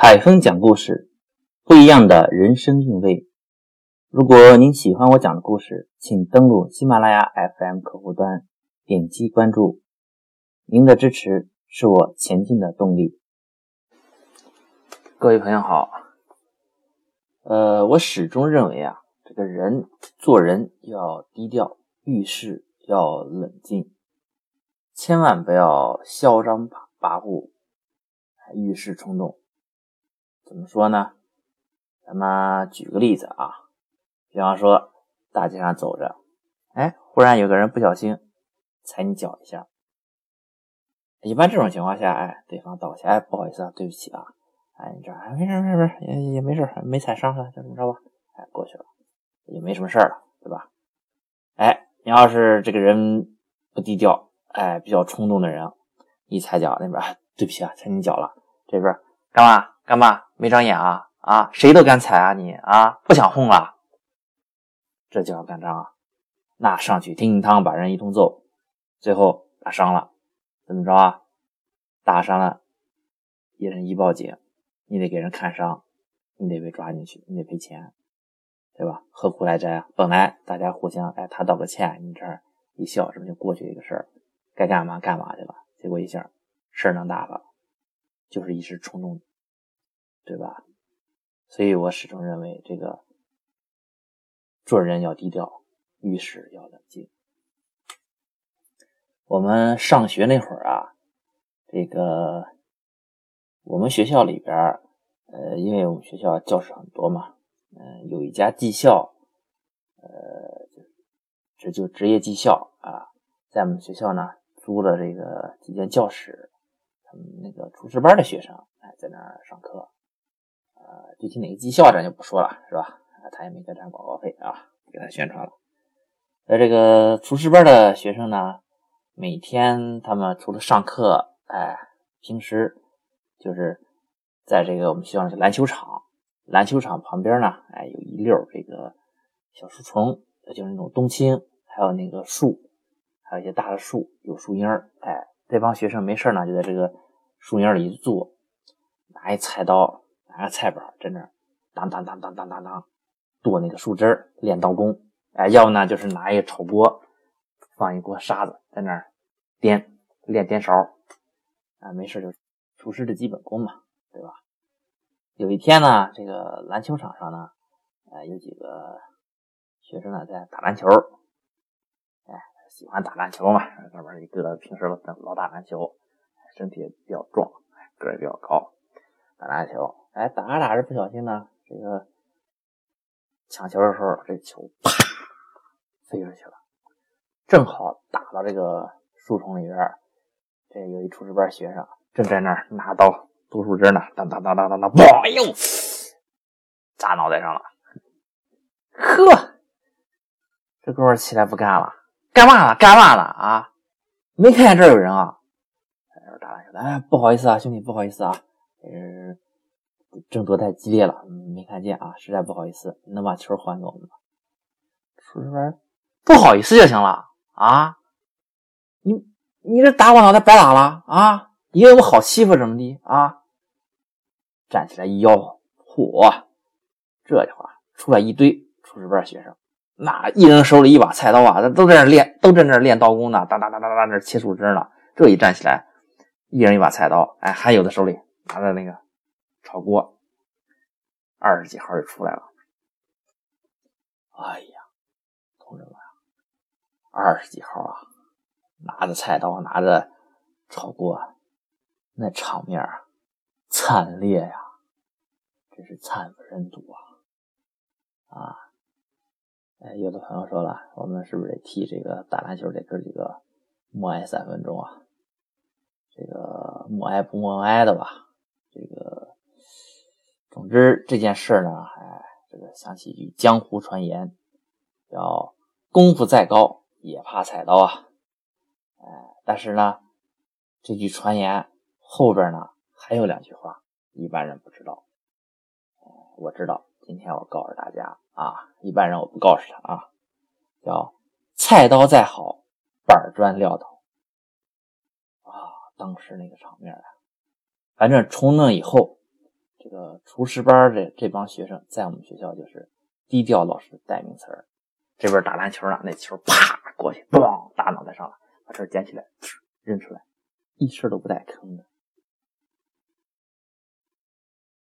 海峰讲故事，不一样的人生韵味。如果您喜欢我讲的故事，请登录喜马拉雅 FM 客户端，点击关注。您的支持是我前进的动力。各位朋友好，呃，我始终认为啊，这个人做人要低调，遇事要冷静，千万不要嚣张跋跋扈。遇事冲动，怎么说呢？咱们举个例子啊，比方说大街上走着，哎，忽然有个人不小心踩你脚一下，一般这种情况下，哎，对方倒下，哎，不好意思啊，对不起啊，哎，你这哎，没事没事没事，也也没事，没踩伤了，就这么着吧，哎，过去了，也没什么事了，对吧？哎，你要是这个人不低调，哎，比较冲动的人，一踩脚那边。对不起啊，踩你脚了。这边干嘛干嘛？没长眼啊啊！谁都敢踩啊你啊！不想混了，这就要干仗啊！那上去叮当把人一通揍，最后打伤了，怎么着啊？打伤了，一人一报警，你得给人看伤，你得被抓进去，你得赔钱，对吧？何苦来哉啊？本来大家互相哎，他道个歉，你这儿一笑，是不就过去一个事儿？该干嘛干嘛去了，结果一下。事儿能大发，就是一时冲动，对吧？所以我始终认为，这个做人要低调，遇事要冷静。我们上学那会儿啊，这个我们学校里边呃，因为我们学校教室很多嘛，嗯，有一家技校，呃，这就职业技校啊，在我们学校呢租了这个几间教室。他们那个厨师班的学生，哎，在那儿上课，呃，具体哪个技校咱就不说了，是吧？他也没给咱广告费啊，给他宣传了。那这个厨师班的学生呢，每天他们除了上课，哎，平时就是在这个我们学校的篮球场，篮球场旁边呢，哎，有一溜这个小树丛，就是那种冬青，还有那个树，还有一些大的树，有树荫儿，哎。这帮学生没事呢，就在这个树荫里一坐，拿一菜刀，拿菜板，在那当当当当当当当剁那个树枝练刀工。哎，要不呢就是拿一个炒锅，放一锅沙子，在那儿颠练颠勺。啊，没事就厨师的基本功嘛，对吧？有一天呢，这个篮球场上呢，呃，有几个学生呢在打篮球。喜欢打篮球嘛？哥们儿一个平时老打篮球，身体也比较壮，个儿也比较高，打篮球。哎，打着打着不小心呢，这个抢球的时候，这球啪飞出去了，正好打到这个树丛里边。这有一厨师班学生正在那儿拿刀剁树枝呢，当当当当当当，哇呦，砸脑袋上了。呵，这哥们起来不干了。干嘛了？干嘛了啊？没看见这有人啊？哎，不好意思啊，兄弟，不好意思啊，呃，争夺太激烈了，没看见啊，实在不好意思，能把球还给我们吗？厨师班，不好意思就行了啊？你你这打我脑袋白打了啊？以为我好欺负怎么的啊？站起来一吆喝，嚯，这家伙出来一堆厨师班学生。那一人手里一把菜刀啊，都在那练，都在那练刀工呢，哒哒哒哒哒，那切树枝呢。这一站起来，一人一把菜刀，哎，还有的手里拿着那个炒锅，二十几号就出来了。哎呀，同志们，二十几号啊，拿着菜刀，拿着炒锅，那场面啊，惨烈呀，真是惨不忍睹啊，啊！哎，有的朋友说了，我们是不是得替这个打篮球这哥几个默哀三分钟啊？这个默哀不默哀的吧？这个，总之这件事呢，哎，这个想起一句江湖传言，叫“功夫再高也怕菜刀啊”。哎，但是呢，这句传言后边呢还有两句话，一般人不知道。我知道。今天我告诉大家啊，一般人我不告诉他啊，叫菜刀再好，板砖撂倒啊。当时那个场面啊，反正从那以后，这个厨师班这这帮学生在我们学校就是低调老师的代名词儿。这边打篮球呢，那球啪过去，咣打脑袋上了，把这捡起来扔出来，一声都不带吭的。